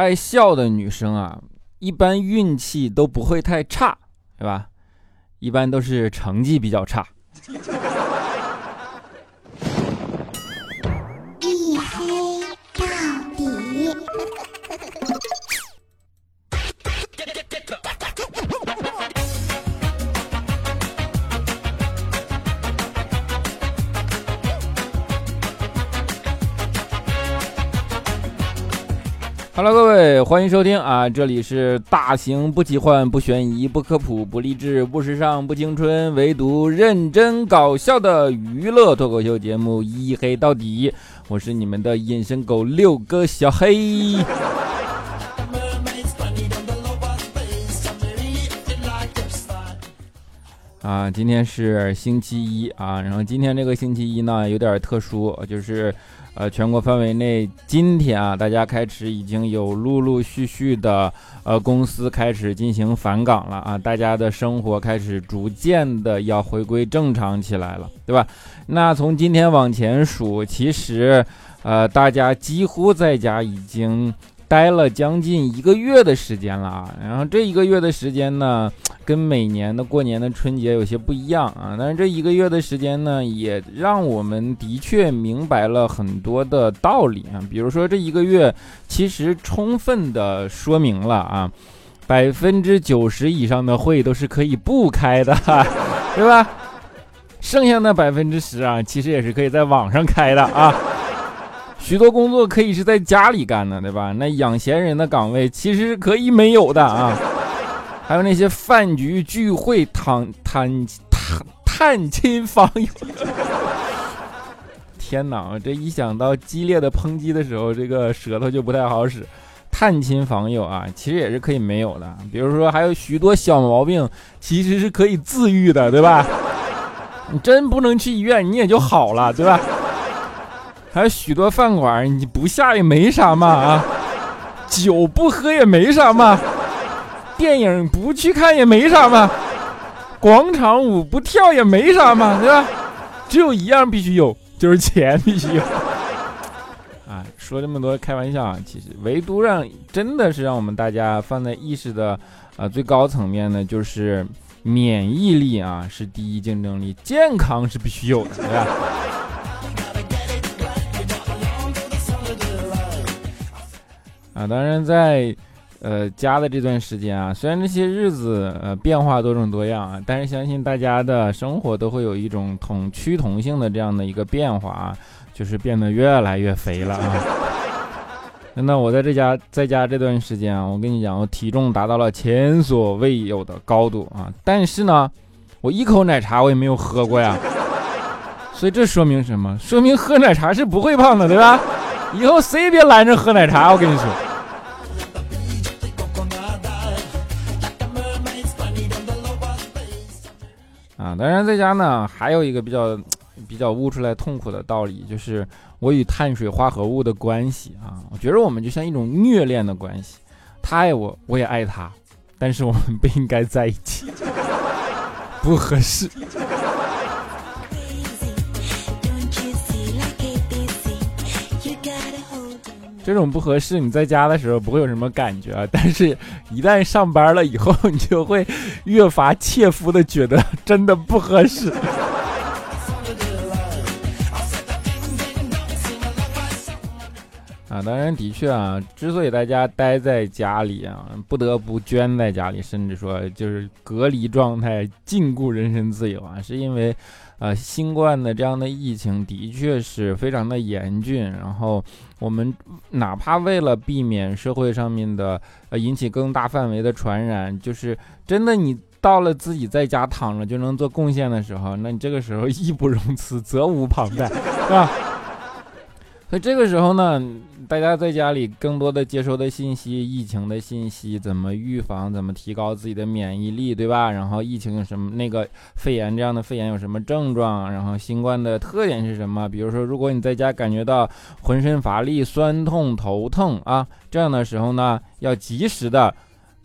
爱笑的女生啊，一般运气都不会太差，对吧？一般都是成绩比较差。一黑到底 Hello，各位，欢迎收听啊！这里是大型不奇幻、不悬疑、不科普、不励志、不时尚、不青春，唯独认真搞笑的娱乐脱口秀节目《一黑到底》。我是你们的隐身狗六哥小黑。啊，今天是星期一啊，然后今天这个星期一呢有点特殊，就是。呃，全国范围内，今天啊，大家开始已经有陆陆续续的呃公司开始进行返岗了啊，大家的生活开始逐渐的要回归正常起来了，对吧？那从今天往前数，其实呃，大家几乎在家已经。待了将近一个月的时间了啊，然后这一个月的时间呢，跟每年的过年的春节有些不一样啊。但是这一个月的时间呢，也让我们的确明白了很多的道理啊。比如说这一个月，其实充分的说明了啊，百分之九十以上的会都是可以不开的，对吧？剩下的百分之十啊，其实也是可以在网上开的啊。许多工作可以是在家里干的，对吧？那养闲人的岗位其实是可以没有的啊。还有那些饭局聚会、探探探探亲访友。天哪，这一想到激烈的抨击的时候，这个舌头就不太好使。探亲访友啊，其实也是可以没有的。比如说，还有许多小毛病，其实是可以自愈的，对吧？你真不能去医院，你也就好了，对吧？还有许多饭馆，你不下也没啥嘛啊，酒不喝也没啥嘛，电影不去看也没啥嘛，广场舞不跳也没啥嘛，对吧？只有一样必须有，就是钱必须有。啊，说这么多开玩笑啊，其实唯独让真的是让我们大家放在意识的啊最高层面呢，就是免疫力啊是第一竞争力，健康是必须有的，对吧？啊，当然在，呃，家的这段时间啊，虽然这些日子呃变化多种多样啊，但是相信大家的生活都会有一种同趋同性的这样的一个变化啊，就是变得越来越肥了啊。那我在这家在家这段时间啊，我跟你讲，我体重达到了前所未有的高度啊，但是呢，我一口奶茶我也没有喝过呀，所以这说明什么？说明喝奶茶是不会胖的，对吧？以后谁也别拦着喝奶茶，我跟你说。啊，当然在家呢，还有一个比较比较悟出来痛苦的道理，就是我与碳水化合物的关系啊。我觉得我们就像一种虐恋的关系，他爱我，我也爱他，但是我们不应该在一起，不合适。这种不合适，你在家的时候不会有什么感觉，但是一旦上班了以后，你就会越发切肤的觉得真的不合适。啊，当然的确啊，之所以大家待在家里啊，不得不捐在家里，甚至说就是隔离状态，禁锢人身自由啊，是因为。呃，新冠的这样的疫情的确是非常的严峻，然后我们哪怕为了避免社会上面的呃引起更大范围的传染，就是真的你到了自己在家躺着就能做贡献的时候，那你这个时候义不容辞，责无旁贷，是吧？所以这个时候呢，大家在家里更多的接收的信息，疫情的信息，怎么预防，怎么提高自己的免疫力，对吧？然后疫情有什么那个肺炎这样的肺炎有什么症状？然后新冠的特点是什么？比如说，如果你在家感觉到浑身乏力、酸痛、头疼啊这样的时候呢，要及时的，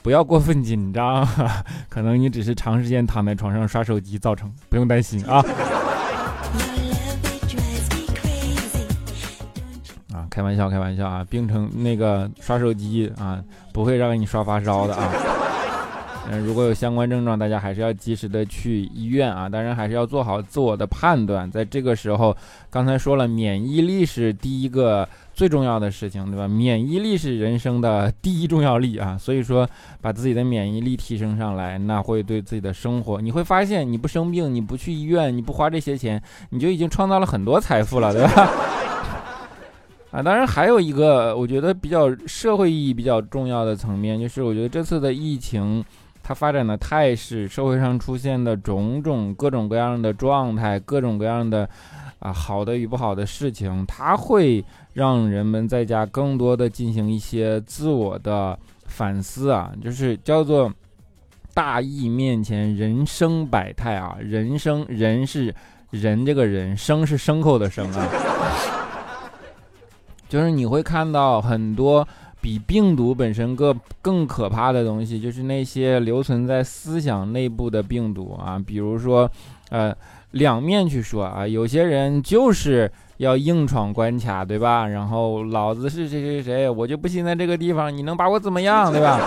不要过分紧张，可能你只是长时间躺在床上刷手机造成，不用担心啊。开玩笑，开玩笑啊！冰城那个刷手机啊，不会让你刷发烧的啊。嗯，如果有相关症状，大家还是要及时的去医院啊。当然，还是要做好自我的判断。在这个时候，刚才说了，免疫力是第一个最重要的事情，对吧？免疫力是人生的第一重要力啊。所以说，把自己的免疫力提升上来，那会对自己的生活，你会发现，你不生病，你不去医院，你不花这些钱，你就已经创造了很多财富了，对吧？啊，当然还有一个，我觉得比较社会意义比较重要的层面，就是我觉得这次的疫情。它发展的态势，社会上出现的种种各种各样的状态，各种各样的啊好的与不好的事情，它会让人们在家更多的进行一些自我的反思啊，就是叫做大义面前人生百态啊，人生人是人这个人生是牲口的生啊，就是你会看到很多。比病毒本身更更可怕的东西，就是那些留存在思想内部的病毒啊。比如说，呃，两面去说啊，有些人就是要硬闯关卡，对吧？然后老子是谁谁谁，我就不信在这个地方你能把我怎么样，对吧？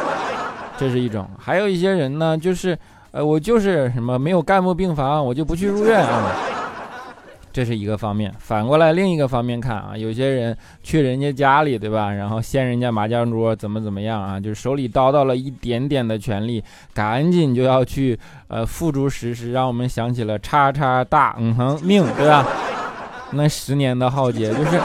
这是一种。还有一些人呢，就是呃，我就是什么没有干部病房，我就不去入院啊。这是一个方面，反过来另一个方面看啊，有些人去人家家里，对吧？然后掀人家麻将桌，怎么怎么样啊？就是手里叨叨了一点点的权利，赶紧就要去呃付诸实施，让我们想起了叉叉大嗯哼命，对吧？那十年的浩劫，就是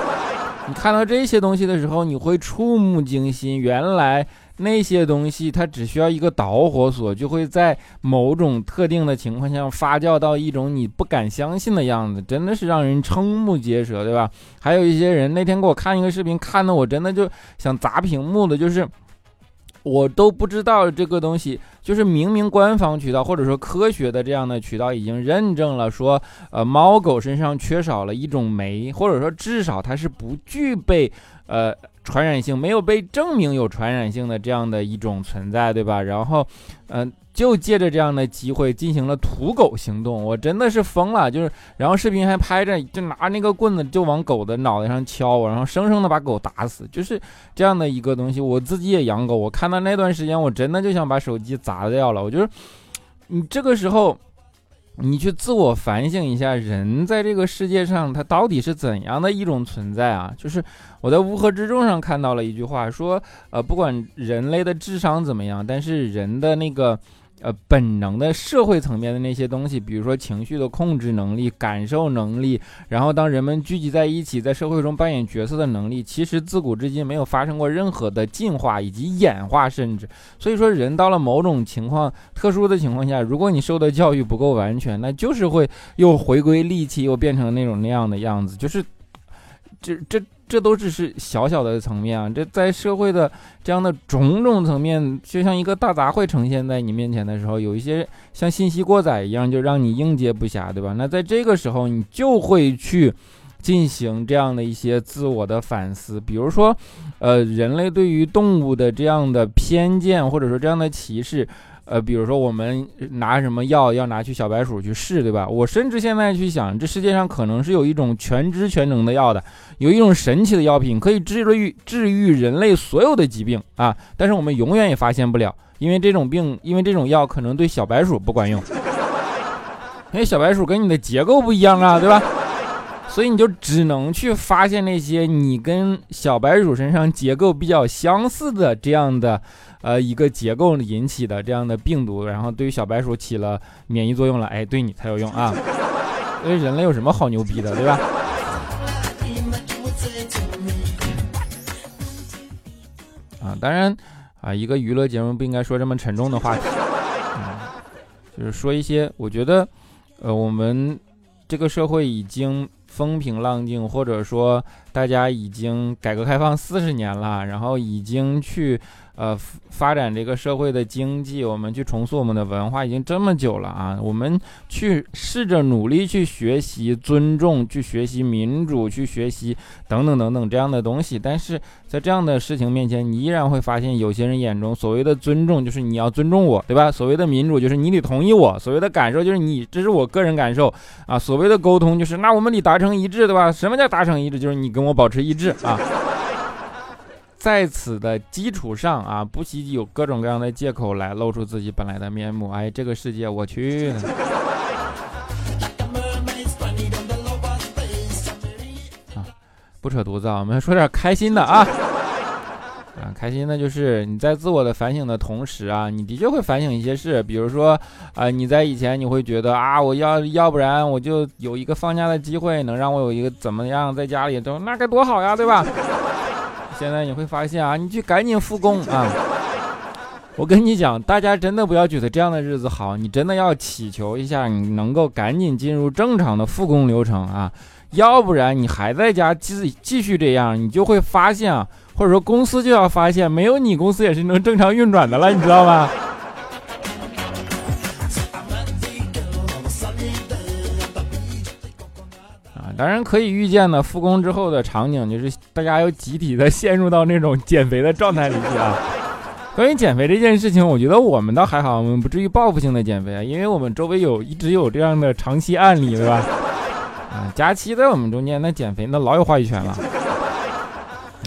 你看到这些东西的时候，你会触目惊心，原来。那些东西它只需要一个导火索，就会在某种特定的情况下发酵到一种你不敢相信的样子，真的是让人瞠目结舌，对吧？还有一些人那天给我看一个视频，看的我真的就想砸屏幕的，就是我都不知道这个东西，就是明明官方渠道或者说科学的这样的渠道已经认证了，说呃猫狗身上缺少了一种酶，或者说至少它是不具备呃。传染性没有被证明有传染性的这样的一种存在，对吧？然后，嗯，就借着这样的机会进行了土狗行动，我真的是疯了。就是，然后视频还拍着，就拿那个棍子就往狗的脑袋上敲，然后生生的把狗打死，就是这样的一个东西。我自己也养狗，我看到那段时间，我真的就想把手机砸掉了。我觉得，你这个时候。你去自我反省一下，人在这个世界上，他到底是怎样的一种存在啊？就是我在乌合之众上看到了一句话，说，呃，不管人类的智商怎么样，但是人的那个。呃，本能的社会层面的那些东西，比如说情绪的控制能力、感受能力，然后当人们聚集在一起，在社会中扮演角色的能力，其实自古至今没有发生过任何的进化以及演化，甚至。所以说，人到了某种情况、特殊的情况下，如果你受的教育不够完全，那就是会又回归戾气，又变成那种那样的样子，就是这这。这都只是小小的层面啊，这在社会的这样的种种层面，就像一个大杂烩呈现在你面前的时候，有一些像信息过载一样，就让你应接不暇，对吧？那在这个时候，你就会去进行这样的一些自我的反思，比如说，呃，人类对于动物的这样的偏见，或者说这样的歧视。呃，比如说我们拿什么药要拿去小白鼠去试，对吧？我甚至现在去想，这世界上可能是有一种全知全能的药的，有一种神奇的药品可以治愈治愈人类所有的疾病啊！但是我们永远也发现不了，因为这种病，因为这种药可能对小白鼠不管用，因为小白鼠跟你的结构不一样啊，对吧？所以你就只能去发现那些你跟小白鼠身上结构比较相似的这样的。呃，一个结构引起的这样的病毒，然后对于小白鼠起了免疫作用了，哎，对你才有用啊！因为人类有什么好牛逼的，对吧？啊，当然啊，一个娱乐节目不应该说这么沉重的话题，就是说一些我觉得，呃，我们这个社会已经风平浪静，或者说大家已经改革开放四十年了，然后已经去。呃，发展这个社会的经济，我们去重塑我们的文化已经这么久了啊！我们去试着努力去学习尊重，去学习民主，去学习等等等等这样的东西。但是在这样的事情面前，你依然会发现，有些人眼中所谓的尊重就是你要尊重我，对吧？所谓的民主就是你得同意我，所谓的感受就是你这是我个人感受啊。所谓的沟通就是那我们得达成成一致，对吧？什么叫达成一致？就是你跟我保持一致啊。在此的基础上啊，不惜有各种各样的借口来露出自己本来的面目。哎，这个世界我去。啊，不扯犊子啊，我们说点开心的啊。啊，开心的就是你在自我的反省的同时啊，你的确会反省一些事，比如说啊，你在以前你会觉得啊，我要要不然我就有一个放假的机会，能让我有一个怎么样在家里都那该多好呀，对吧？现在你会发现啊，你去赶紧复工啊！我跟你讲，大家真的不要觉得这样的日子好，你真的要祈求一下，你能够赶紧进入正常的复工流程啊，要不然你还在家继继续这样，你就会发现啊，或者说公司就要发现，没有你公司也是能正常运转的了，你知道吗？当然可以预见的，复工之后的场景就是大家要集体的陷入到那种减肥的状态里去啊。关于减肥这件事情，我觉得我们倒还好，我们不至于报复性的减肥啊，因为我们周围有一直有这样的长期案例，对吧？啊，佳期在我们中间那减肥那老有话语权了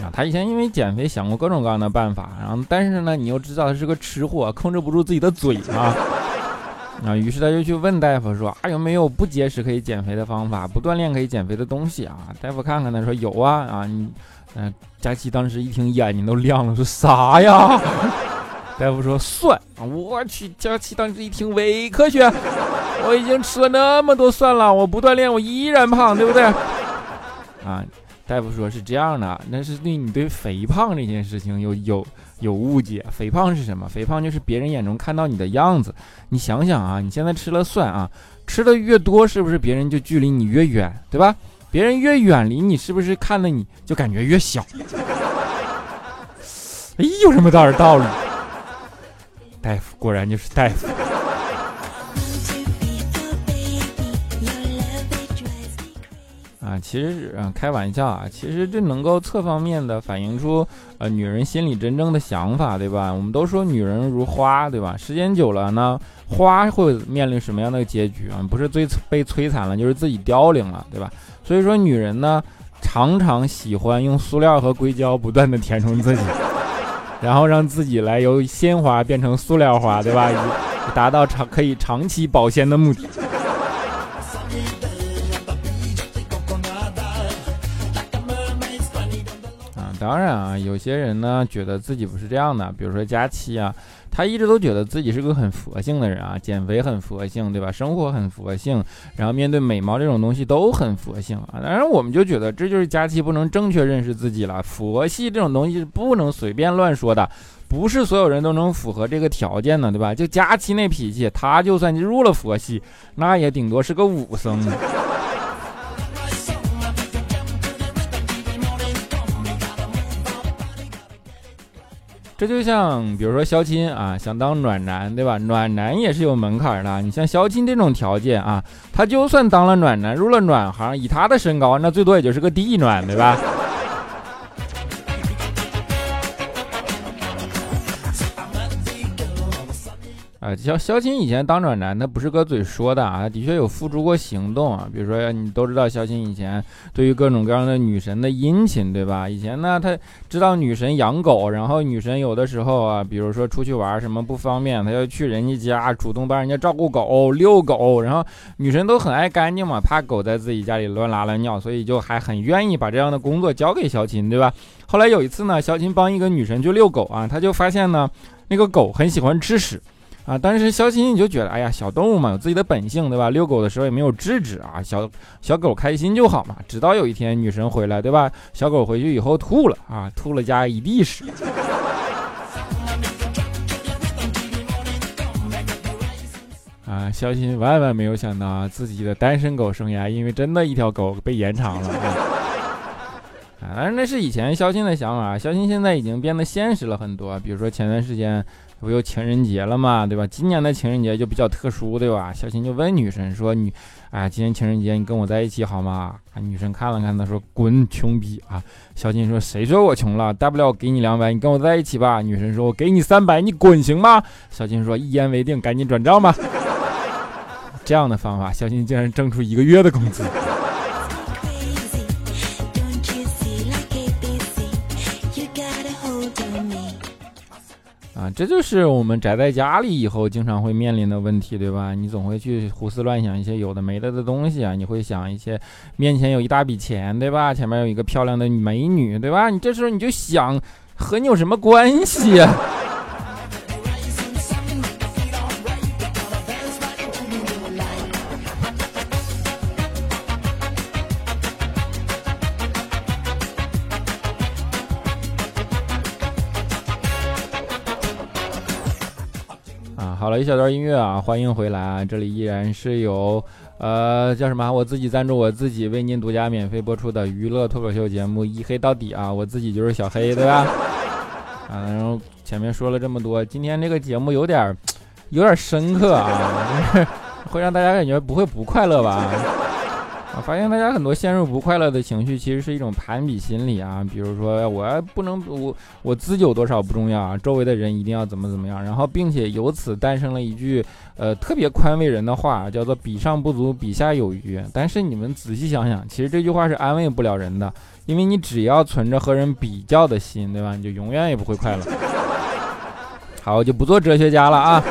啊。他以前因为减肥想过各种各样的办法，然后但是呢，你又知道他是个吃货，控制不住自己的嘴啊。啊，于是他就去问大夫说：“啊，有没有不节食可以减肥的方法？不锻炼可以减肥的东西啊？”大夫看看他说：“有啊，啊，你，嗯，佳琪当时一听眼睛都亮了，说啥呀？” 大夫说：“蒜。”我去，佳琪当时一听伪科学，我已经吃了那么多蒜了，我不锻炼我依然胖，对不对？啊，大夫说是这样的，那是对你对肥胖这件事情有有。有误解，肥胖是什么？肥胖就是别人眼中看到你的样子。你想想啊，你现在吃了蒜啊，吃的越多，是不是别人就距离你越远，对吧？别人越远离你，是不是看的你就感觉越小？哎，有什么大道理？大夫果然就是大夫。其实嗯，开玩笑啊，其实这能够侧方面的反映出呃女人心里真正的想法，对吧？我们都说女人如花，对吧？时间久了呢，花会面临什么样的结局啊？不是最被摧残了，就是自己凋零了，对吧？所以说，女人呢，常常喜欢用塑料和硅胶不断的填充自己，然后让自己来由鲜花变成塑料花，对吧？以达到长可以长期保鲜的目的。当然啊，有些人呢觉得自己不是这样的，比如说佳期啊，他一直都觉得自己是个很佛性的人啊，减肥很佛性，对吧？生活很佛性，然后面对美貌这种东西都很佛性啊。当然，我们就觉得这就是佳期不能正确认识自己了。佛系这种东西是不能随便乱说的，不是所有人都能符合这个条件的，对吧？就佳期那脾气，他就算入了佛系，那也顶多是个武僧。这就像，比如说肖钦啊，想当暖男，对吧？暖男也是有门槛的。你像肖钦这种条件啊，他就算当了暖男，入了暖行，以他的身高，那最多也就是个地暖，对吧？啊，肖肖钦以前当暖男，他不是搁嘴说的啊，的确有付诸过行动啊。比如说，你都知道肖钦以前对于各种各样的女神的殷勤，对吧？以前呢，他知道女神养狗，然后女神有的时候啊，比如说出去玩什么不方便，他要去人家家主动帮人家照顾狗、遛狗，然后女神都很爱干净嘛，怕狗在自己家里乱拉乱尿，所以就还很愿意把这样的工作交给肖钦，对吧？后来有一次呢，肖钦帮一个女神去遛狗啊，他就发现呢，那个狗很喜欢吃屎。啊！当时肖钦你就觉得，哎呀，小动物嘛，有自己的本性，对吧？遛狗的时候也没有制止啊，小小狗开心就好嘛。直到有一天女神回来，对吧？小狗回去以后吐了啊，吐了家一地屎。啊！肖钦万万没有想到自己的单身狗生涯，因为真的一条狗被延长了啊！当然那是以前肖钦的想法，肖钦现在已经变得现实了很多。比如说前段时间。不有情人节了嘛，对吧？今年的情人节就比较特殊，对吧？小新就问女神说：“你，哎，今天情人节你跟我在一起好吗？”啊，女神看了看他说：“滚，穷逼啊！”小新说：“谁说我穷了？大不了我给你两百，你跟我在一起吧。”女神说：“我给你三百，你滚行吗？”小新说：“一言为定，赶紧转账吧。”这样的方法，小新竟然挣出一个月的工资。这就是我们宅在家里以后经常会面临的问题，对吧？你总会去胡思乱想一些有的没的的东西啊，你会想一些面前有一大笔钱，对吧？前面有一个漂亮的美女，对吧？你这时候你就想和你有什么关系？好了一小段音乐啊，欢迎回来啊！这里依然是由，呃，叫什么？我自己赞助我自己，为您独家免费播出的娱乐脱口秀节目《一黑到底》啊！我自己就是小黑，对吧？啊，然后前面说了这么多，今天这个节目有点，有点深刻啊，会让大家感觉不会不快乐吧？发现大家很多陷入不快乐的情绪，其实是一种攀比心理啊。比如说，我不能我我自己有多少不重要啊，周围的人一定要怎么怎么样。然后，并且由此诞生了一句呃特别宽慰人的话，叫做“比上不足，比下有余”。但是你们仔细想想，其实这句话是安慰不了人的，因为你只要存着和人比较的心，对吧？你就永远也不会快乐。好，我就不做哲学家了啊。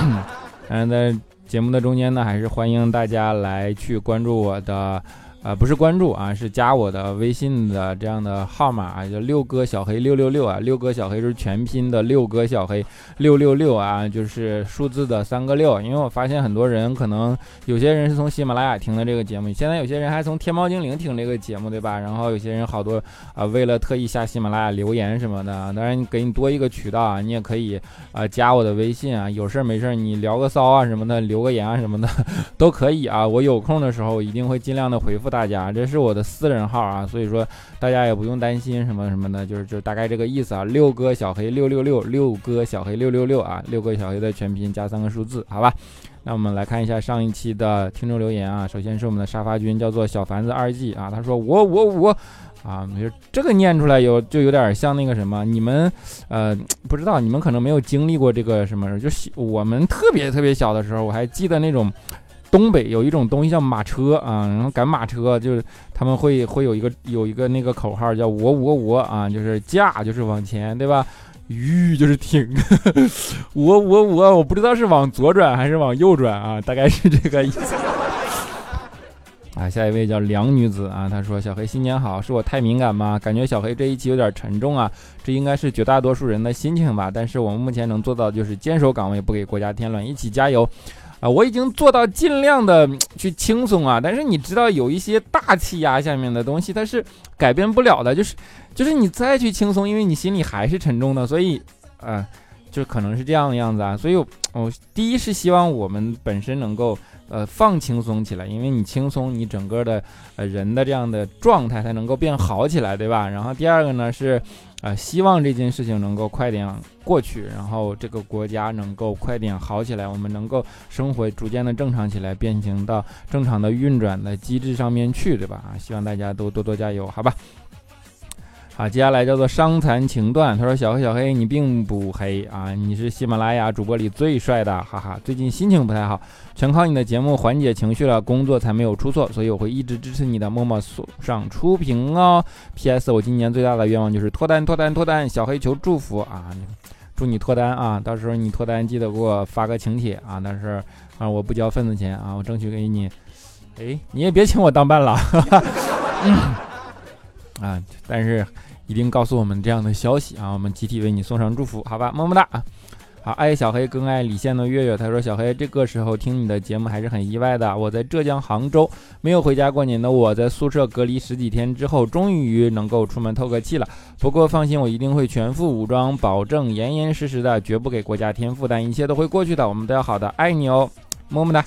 嗯，那。节目的中间呢，还是欢迎大家来去关注我的。啊，不是关注啊，是加我的微信的这样的号码啊，叫六哥小黑六六六啊，六哥小黑是全拼的六哥小黑六六六啊，就是数字的三个六。因为我发现很多人可能有些人是从喜马拉雅听的这个节目，现在有些人还从天猫精灵听这个节目，对吧？然后有些人好多啊，为了特意下喜马拉雅留言什么的，当然给你多一个渠道啊，你也可以啊加我的微信啊，有事没事你聊个骚啊什么的，留个言啊什么的 都可以啊，我有空的时候一定会尽量的回复。大家，这是我的私人号啊，所以说大家也不用担心什么什么的，就是就大概这个意思啊。六哥小黑六六六，六哥小黑六六六啊，六哥小黑的全拼加三个数字，好吧？那我们来看一下上一期的听众留言啊。首先是我们的沙发君，叫做小凡子二季啊，他说我我我啊，这个念出来有就有点像那个什么，你们呃不知道，你们可能没有经历过这个什么，就是我们特别特别小的时候，我还记得那种。东北有一种东西叫马车啊，然后赶马车就是他们会会有一个有一个那个口号叫我我我啊，就是驾就是往前对吧？吁就是停，我我我我不知道是往左转还是往右转啊，大概是这个意思。啊，下一位叫梁女子啊，她说小黑新年好，是我太敏感吗？感觉小黑这一期有点沉重啊，这应该是绝大多数人的心情吧。但是我们目前能做到就是坚守岗位，不给国家添乱，一起加油。啊，我已经做到尽量的去轻松啊，但是你知道有一些大气压下面的东西，它是改变不了的，就是就是你再去轻松，因为你心里还是沉重的，所以，啊，就可能是这样的样子啊。所以，我第一是希望我们本身能够呃放轻松起来，因为你轻松，你整个的呃人的这样的状态才能够变好起来，对吧？然后第二个呢是。呃，希望这件事情能够快点过去，然后这个国家能够快点好起来，我们能够生活逐渐的正常起来，变形到正常的运转的机制上面去，对吧？啊，希望大家都多多加油，好吧？好，接下来叫做伤残情断。他说：“小黑，小黑，你并不黑啊，你是喜马拉雅主播里最帅的，哈哈。最近心情不太好，全靠你的节目缓解情绪了，工作才没有出错，所以我会一直支持你的，默默送上初评哦。P.S. 我今年最大的愿望就是脱单，脱单，脱单。小黑求祝福啊，祝你脱单啊！到时候你脱单记得给我发个请帖啊，但是啊，我不交份子钱啊，我争取给你。哎，你也别请我当伴郎。”啊！但是一定告诉我们这样的消息啊！我们集体为你送上祝福，好吧？么么哒！好，爱小黑更爱李现的月月，他说：“小黑，这个时候听你的节目还是很意外的。我在浙江杭州，没有回家过年的我，在宿舍隔离十几天之后，终于能够出门透个气了。不过放心，我一定会全副武装，保证严严实实的，绝不给国家添负担，一切都会过去的。我们都要好的，爱你哦，么么哒！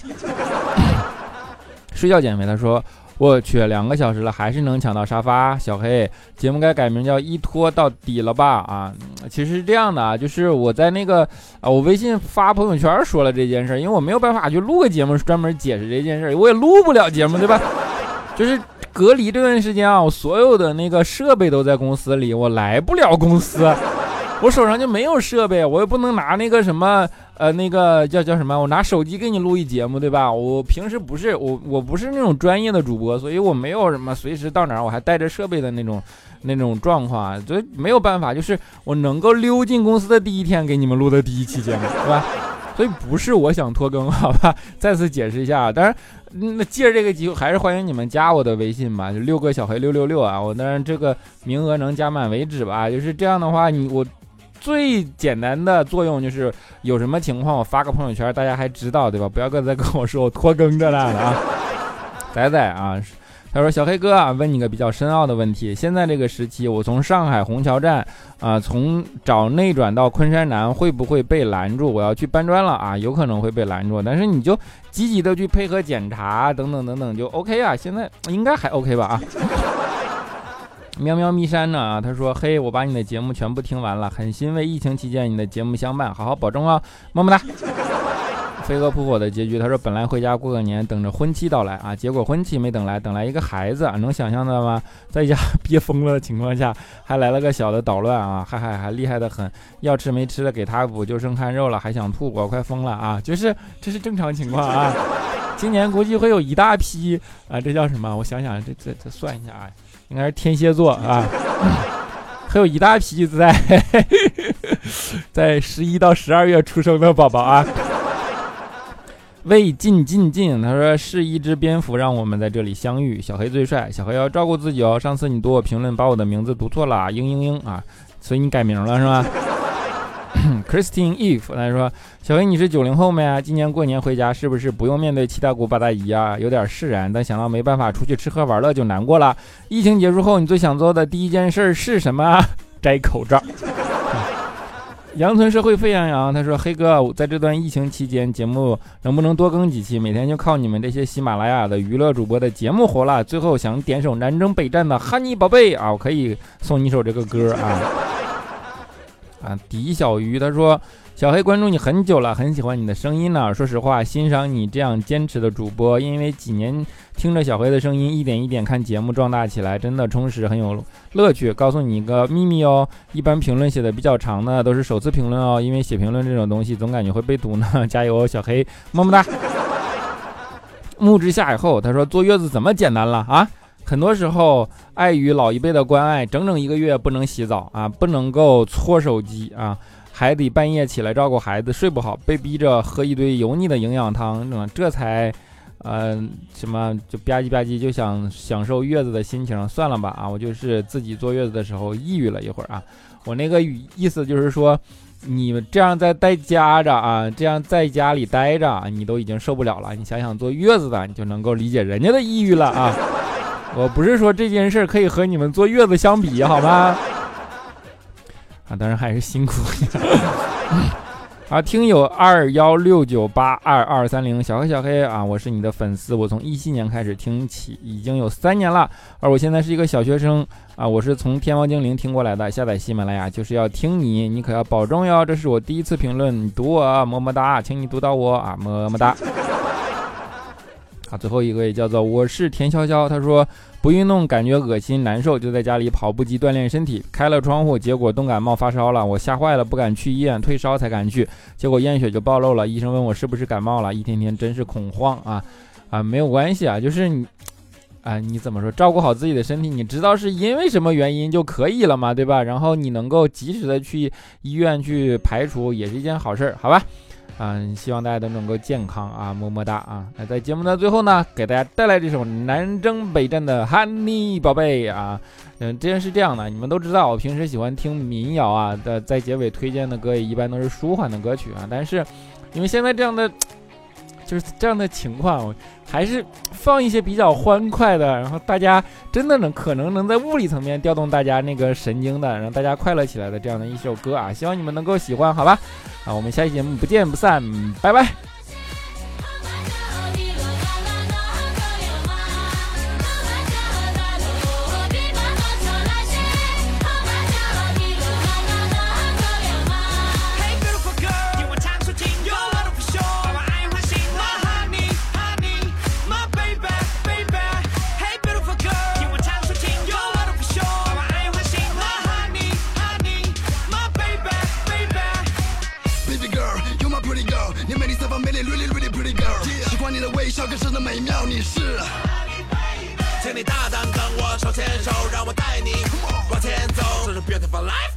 睡觉减肥，他说。我去，两个小时了，还是能抢到沙发。小黑，节目该改名叫一拖到底了吧？啊，其实是这样的啊，就是我在那个啊，我微信发朋友圈说了这件事，因为我没有办法去录个节目专门解释这件事，我也录不了节目，对吧？就是隔离这段时间啊，我所有的那个设备都在公司里，我来不了公司。我手上就没有设备，我又不能拿那个什么，呃，那个叫叫什么，我拿手机给你录一节目，对吧？我平时不是我我不是那种专业的主播，所以我没有什么随时到哪儿我还带着设备的那种那种状况，所以没有办法，就是我能够溜进公司的第一天给你们录的第一期节目，对吧？所以不是我想拖更，好吧？再次解释一下，当然，那借着这个机会，还是欢迎你们加我的微信吧，就六个小黑六六六啊，我当然这个名额能加满为止吧，就是这样的话，你我。最简单的作用就是有什么情况我发个朋友圈，大家还知道对吧？不要再跟我说我拖更着呢啊！仔仔啊，他说小黑哥啊，问你个比较深奥的问题。现在这个时期，我从上海虹桥站啊，从找内转到昆山南，会不会被拦住？我要去搬砖了啊，有可能会被拦住。但是你就积极的去配合检查等等等等，就 OK 啊。现在应该还 OK 吧啊？喵喵咪山呢啊，他说：“嘿，我把你的节目全部听完了，很欣慰疫情期间你的节目相伴，好好保重啊，么么哒。”飞蛾扑火的结局，他说：“本来回家过个年，等着婚期到来啊，结果婚期没等来，等来一个孩子，能想象到吗？在家憋疯了的情况下，还来了个小的捣乱啊，嗨嗨，还厉害的很，要吃没吃的给他补，就剩看肉了，还想吐，我快疯了啊！就是这是正常情况啊，今年估计会有一大批啊，这叫什么？我想想，这这这算一下啊。”应该是天蝎座啊，还有一大批在 在十一到十二月出生的宝宝啊。魏进进进，他说是一只蝙蝠让我们在这里相遇。小黑最帅，小黑要照顾自己哦。上次你读我评论，把我的名字读错了，嘤嘤嘤啊，所以你改名了是吧 Christine Eve，他说：“小黑，你是九零后没？今年过年回家是不是不用面对七大姑八大姨啊？有点释然，但想到没办法出去吃喝玩乐就难过了。疫情结束后，你最想做的第一件事是什么？摘口罩。阳村社会沸羊羊，他说：黑哥，在这段疫情期间，节目能不能多更几期？每天就靠你们这些喜马拉雅的娱乐主播的节目活了。最后想点首南征北战的哈尼宝贝啊，我可以送你一首这个歌啊。”啊，狄小鱼他说：“小黑关注你很久了，很喜欢你的声音呢。说实话，欣赏你这样坚持的主播，因为几年听着小黑的声音，一点一点看节目壮大起来，真的充实，很有乐趣。告诉你一个秘密哦，一般评论写的比较长的都是首次评论哦，因为写评论这种东西总感觉会被读呢。加油，小黑，么么哒。木之下以后，他说坐月子怎么简单了啊？”很多时候，碍于老一辈的关爱，整整一个月不能洗澡啊，不能够搓手机啊，还得半夜起来照顾孩子，睡不好，被逼着喝一堆油腻的营养汤，这才，呃，什么就吧唧吧唧就想享受月子的心情，算了吧啊，我就是自己坐月子的时候抑郁了一会儿啊，我那个意思就是说，你这样在待家着啊，这样在家里待着，你都已经受不了了，你想想坐月子的，你就能够理解人家的抑郁了啊。我不是说这件事可以和你们坐月子相比，好吗？啊，当然还是辛苦。啊，听友二幺六九八二二三零，小黑小黑啊，我是你的粉丝，我从一七年开始听起，已经有三年了。而我现在是一个小学生啊，我是从天猫精灵听过来的，下载喜马拉雅就是要听你，你可要保重哟。这是我第一次评论，你读我，么么哒，请你读到我啊，么么哒。啊，最后一位叫做我是田潇潇，他说不运动感觉恶心难受，就在家里跑步机锻炼身体，开了窗户，结果冻感冒发烧了，我吓坏了，不敢去医院，退烧才敢去，结果验血就暴露了，医生问我是不是感冒了，一天天真是恐慌啊啊，没有关系啊，就是你啊，你怎么说，照顾好自己的身体，你知道是因为什么原因就可以了嘛，对吧？然后你能够及时的去医院去排除，也是一件好事儿，好吧？嗯，希望大家都能够健康啊，么么哒啊！那在节目的最后呢，给大家带来这首南征北战的哈尼宝贝啊。嗯，这件是这样的，你们都知道，我平时喜欢听民谣啊的，在结尾推荐的歌也一般都是舒缓的歌曲啊。但是，因为现在这样的。就是这样的情况，还是放一些比较欢快的，然后大家真的能可能能在物理层面调动大家那个神经的，让大家快乐起来的这样的一首歌啊，希望你们能够喜欢，好吧？啊，我们下期节目不见不散，拜拜。真的美妙你是。请你大胆跟我手牵手让我带你往前走。这是 beautiful life